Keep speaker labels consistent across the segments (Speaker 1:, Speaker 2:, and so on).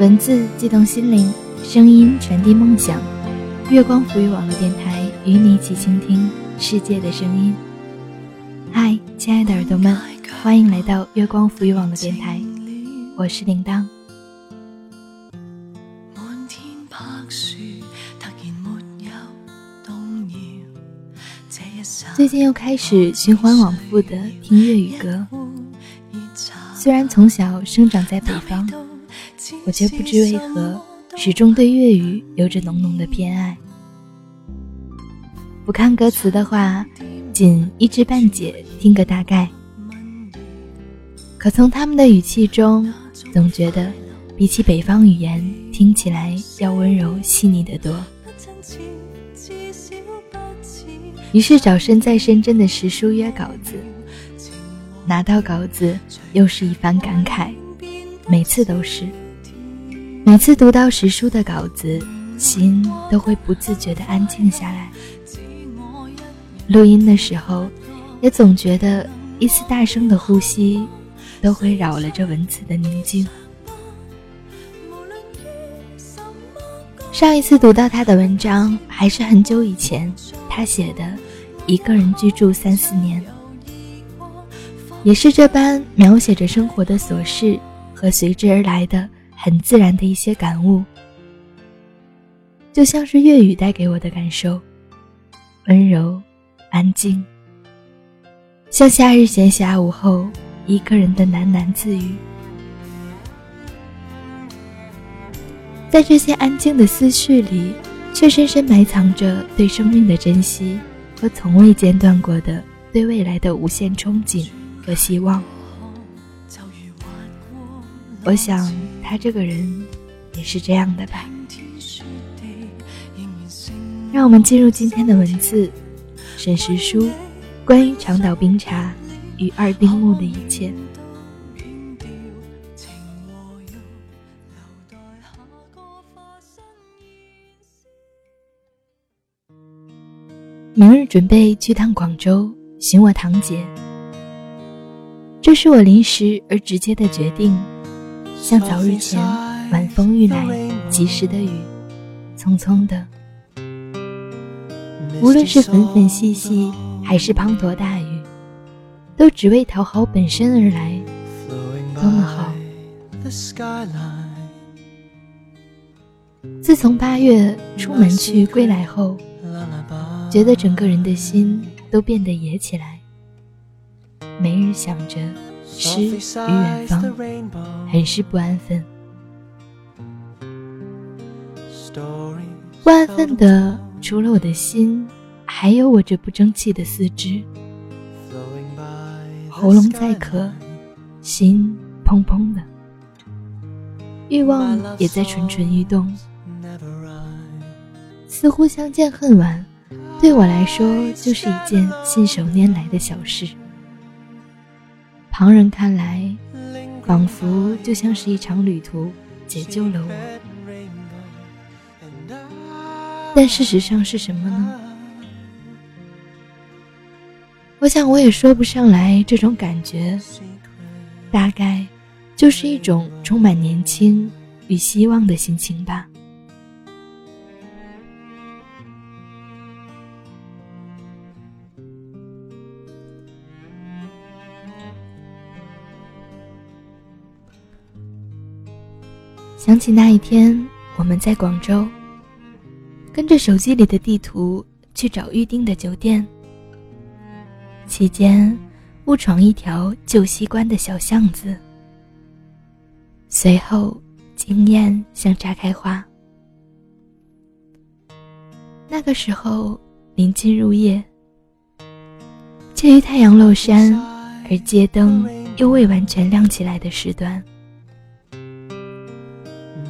Speaker 1: 文字悸动心灵，声音传递梦想。月光浮语网络电台与你一起倾听世界的声音。嗨，亲爱的耳朵们，欢迎来到月光浮语网络电台，我是铃铛。最近又开始循环往复的听粤语歌，虽然从小生长在北方。我却不知为何，始终对粤语有着浓浓的偏爱。不看歌词的话，仅一知半解，听个大概。可从他们的语气中，总觉得比起北方语言，听起来要温柔细腻得多。于是找身在深圳的石叔约稿子，拿到稿子又是一番感慨，每次都是。每次读到石叔的稿子，心都会不自觉地安静下来。录音的时候，也总觉得一丝大声的呼吸，都会扰了这文字的宁静。上一次读到他的文章，还是很久以前，他写的《一个人居住三四年》，也是这般描写着生活的琐事和随之而来的。很自然的一些感悟，就像是粤语带给我的感受，温柔、安静，像夏日闲暇午后一个人的喃喃自语。在这些安静的思绪里，却深深埋藏着对生命的珍惜和从未间断过的对未来的无限憧憬和希望。我想。他这个人也是这样的吧。让我们进入今天的文字，沈石书关于长岛冰茶与二丁目的一切。明日准备去趟广州寻我堂姐，这是我临时而直接的决定。像早日前晚风欲来，及时的雨，匆匆的。无论是粉粉细细，还是滂沱大雨，都只为讨好本身而来，多么好！自从八月出门去归来后，觉得整个人的心都变得野起来，每日想着。诗与远方，很是不安分。不安分的，除了我的心，还有我这不争气的四肢。喉咙在渴，心砰砰的，欲望也在蠢蠢欲动。似乎相见恨晚，对我来说就是一件信手拈来的小事。旁人看来，仿佛就像是一场旅途，解救了我。但事实上是什么呢？我想我也说不上来这种感觉，大概就是一种充满年轻与希望的心情吧。想起那一天，我们在广州，跟着手机里的地图去找预定的酒店。期间，误闯一条旧西关的小巷子，随后惊艳像炸开花。那个时候临近入夜，介于太阳落山而街灯又未完全亮起来的时段。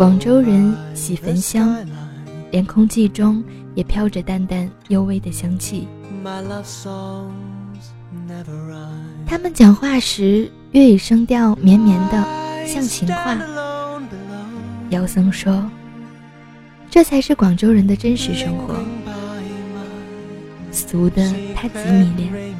Speaker 1: 广州人喜焚香，连空气中也飘着淡淡幽微的香气。他们讲话时，粤语声调绵绵的，像情话。姚僧说：“这才是广州人的真实生活，俗的他极迷恋，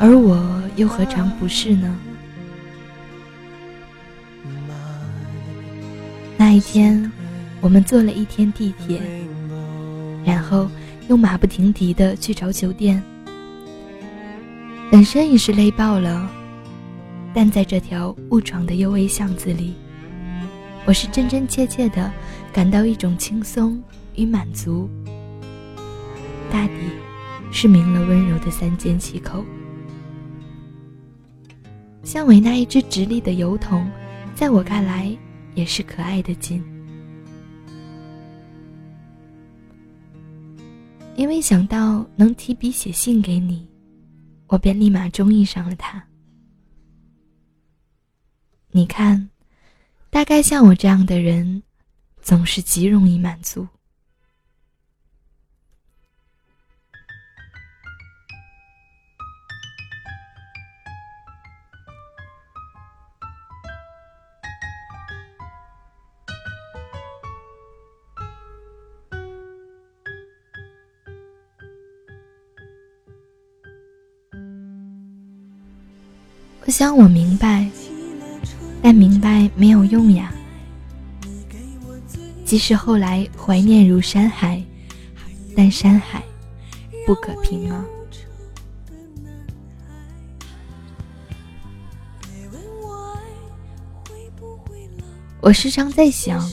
Speaker 1: 而我又何尝不是呢？”那天，我们坐了一天地铁，然后又马不停蹄的去找酒店。本身已是累爆了，但在这条误闯的幽微巷子里，我是真真切切的感到一种轻松与满足。大抵是明了温柔的三缄其口。巷尾那一只直立的油桶，在我看来也是可爱的金，因为想到能提笔写信给你。我便立马中意上了他。你看，大概像我这样的人，总是极容易满足。我想我明白，但明白没有用呀。即使后来怀念如山海，但山海不可平啊。我时常在想，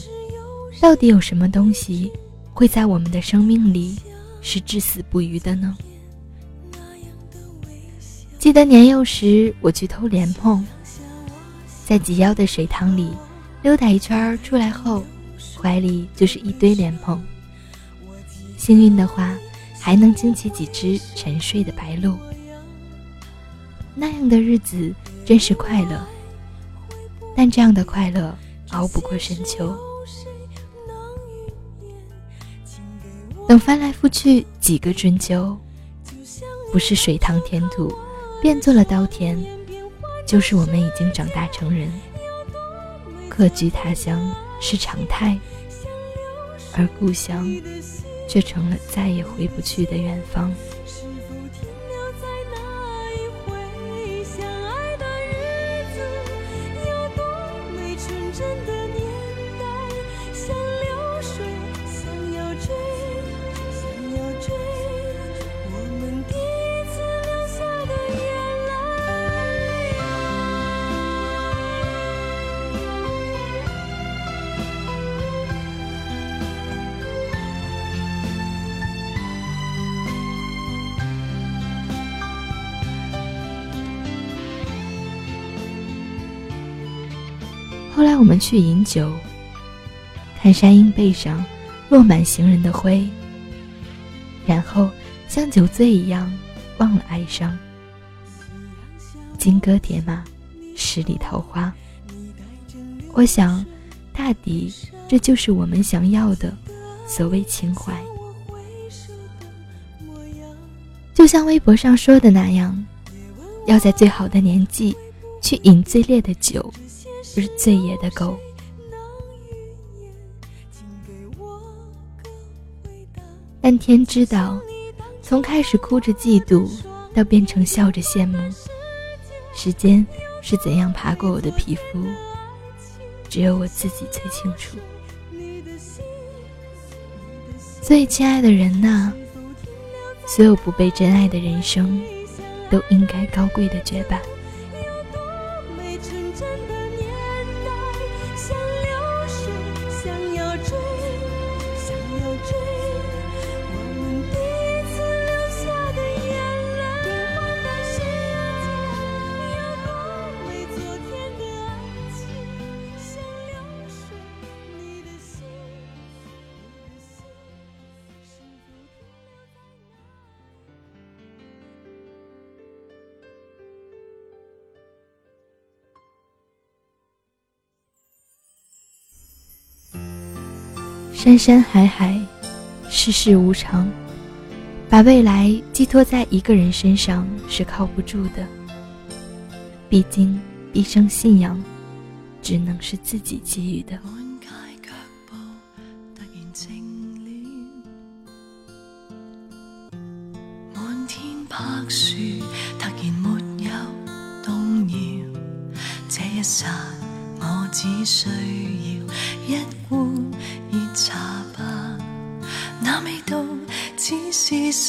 Speaker 1: 到底有什么东西会在我们的生命里是至死不渝的呢？记得年幼时，我去偷莲蓬，在及腰的水塘里溜达一圈出来后，怀里就是一堆莲蓬。幸运的话，还能惊起几只沉睡的白鹭。那样的日子真是快乐，但这样的快乐熬不过深秋。等翻来覆去几个春秋，不是水塘填土。变作了稻田，就是我们已经长大成人，客居他乡是常态，而故乡却成了再也回不去的远方。后来我们去饮酒，看山鹰背上落满行人的灰，然后像酒醉一样忘了哀伤。金戈铁马，十里桃花。我想，大抵这就是我们想要的所谓情怀。就像微博上说的那样，要在最好的年纪去饮最烈的酒。是最野的狗，但天知道，从开始哭着嫉妒，到变成笑着羡慕，时间是怎样爬过我的皮肤，只有我自己最清楚。所以，亲爱的人呐，所有不被真爱的人生，都应该高贵的绝版。山山海海，世事无常，把未来寄托在一个人身上是靠不住的。毕竟，毕生信仰，只能是自己给予的。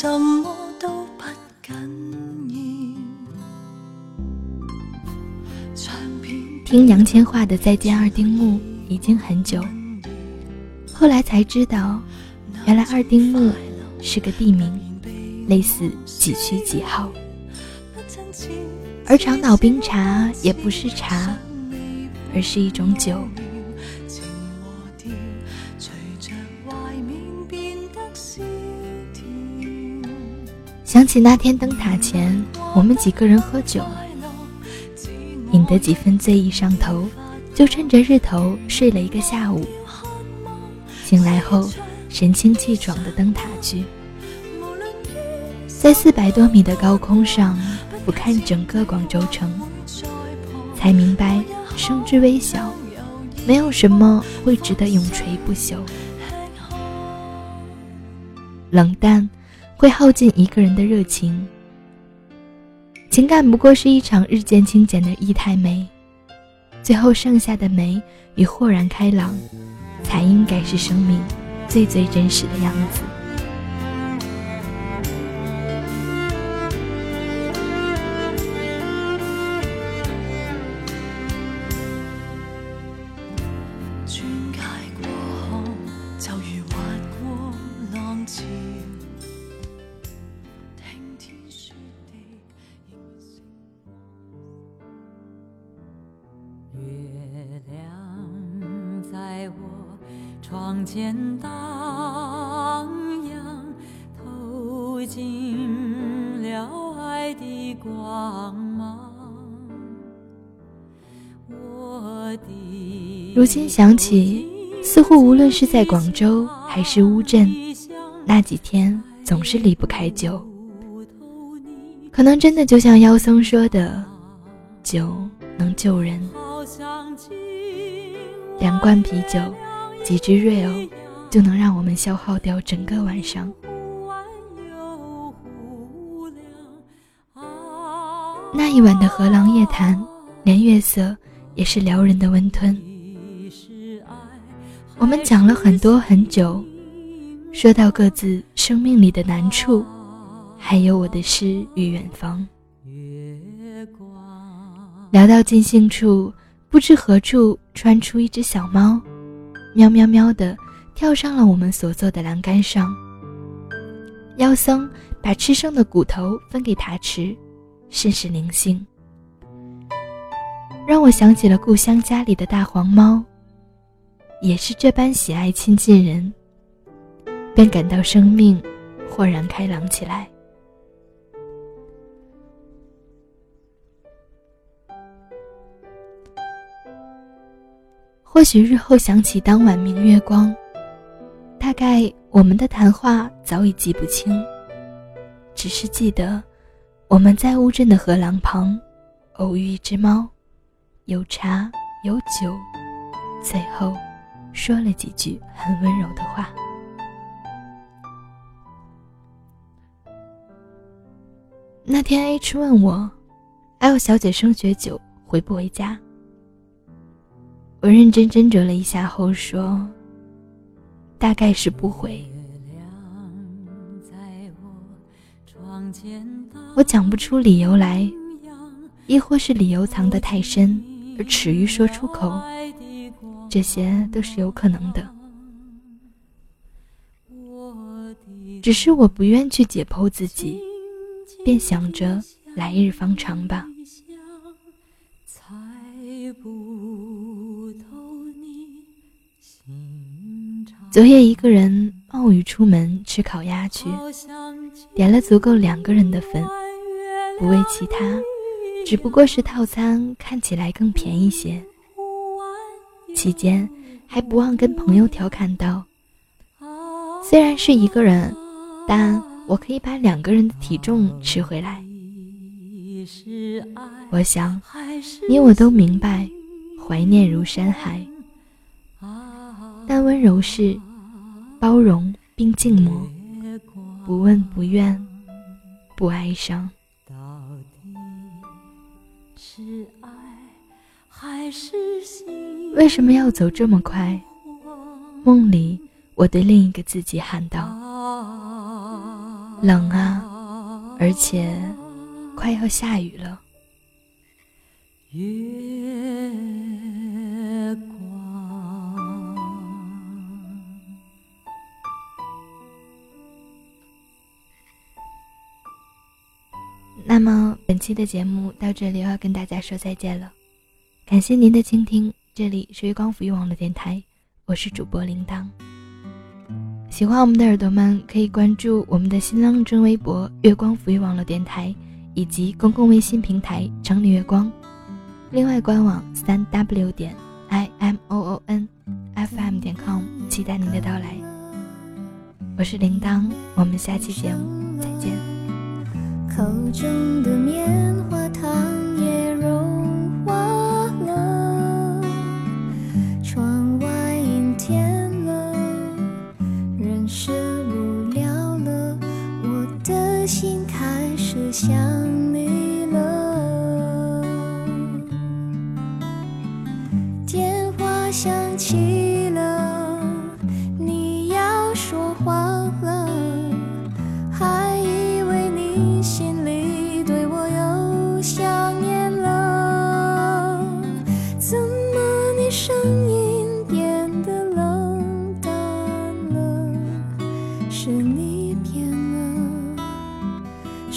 Speaker 2: 什么都不紧要。
Speaker 1: 听杨千嬅的《再见二丁目》已经很久，后来才知道，原来二丁目是个地名，类似几区几号。而长岛冰茶也不是茶。而是一种酒。起那天灯塔前，我们几个人喝酒，饮得几分醉意上头，就趁着日头睡了一个下午。醒来后，神清气爽的登塔去，在四百多米的高空上俯瞰整个广州城，才明白。生之微小，没有什么会值得永垂不朽。冷淡会耗尽一个人的热情。情感不过是一场日渐清简的异态美，最后剩下的美与豁然开朗，才应该是生命最最真实的样子。
Speaker 2: 窗前荡漾，透进了爱的光芒。
Speaker 1: 如今想起，似乎无论是在广州还是乌镇，那几天总是离不开酒。可能真的就像妖僧说的，酒能救人。两罐啤酒。几支瑞欧就能让我们消耗掉整个晚上。那一晚的河廊夜谈，连月色也是撩人的温吞。我们讲了很多很久，说到各自生命里的难处，还有我的诗与远方。聊到尽兴处，不知何处窜出一只小猫。喵喵喵的跳上了我们所坐的栏杆上。妖僧把吃剩的骨头分给他吃，甚是灵性，让我想起了故乡家里的大黄猫，也是这般喜爱亲近人，便感到生命豁然开朗起来。或许日后想起当晚明月光，大概我们的谈话早已记不清，只是记得我们在乌镇的河廊旁偶遇一只猫，有茶有酒，最后说了几句很温柔的话。那天 H 问我：“L 小姐升学酒，回不回家？”我认真斟酌了一下后说：“大概是不回。”我讲不出理由来，亦或是理由藏得太深而耻于说出口，这些都是有可能的。只是我不愿去解剖自己，便想着来日方长吧。昨夜一个人冒雨出门吃烤鸭去，点了足够两个人的份，不为其他，只不过是套餐看起来更便宜些。期间还不忘跟朋友调侃道：“
Speaker 3: 虽然是一个人，但我可以把两个人的体重吃回来。我想，你我都明白，怀念如山海，但温柔是包容并静默，不问不怨，不哀伤。为什么要走这么快？梦里，我对另一个自己喊道：“冷啊，而且快要下雨了。”月光那么，本期的节目到这里要跟大家说再见了。感谢您的倾听，这里是月光抚育网络电台，我是主播铃铛。喜欢我们的耳朵们可以关注我们的新浪微微博“月光抚育网络电台”以及公共微信平台“城里月光”，另外官网三 w 点 i m o o n f m 点 com，期待您的到来。我是铃铛，我们下期节目。口中的棉花。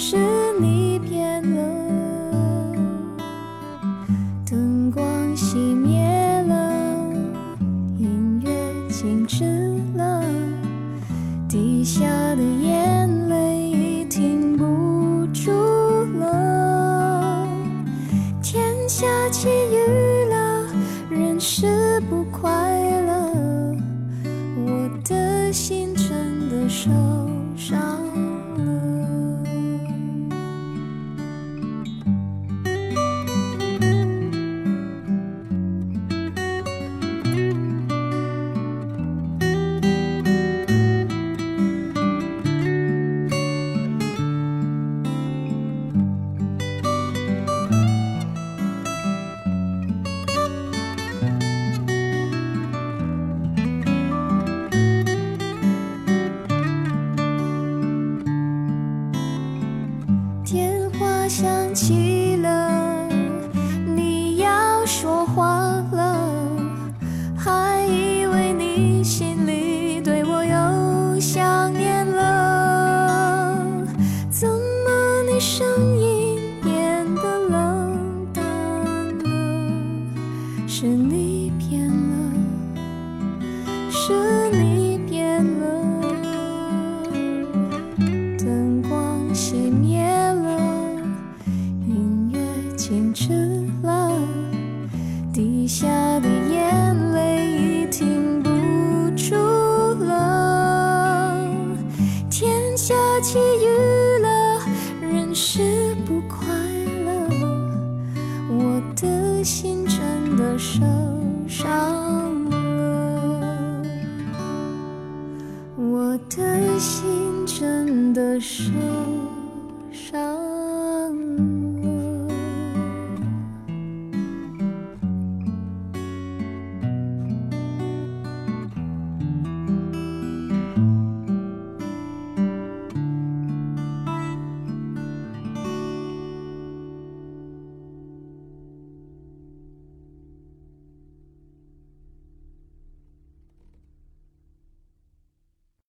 Speaker 3: 是。心真的受伤了我
Speaker 4: 的心真的受伤。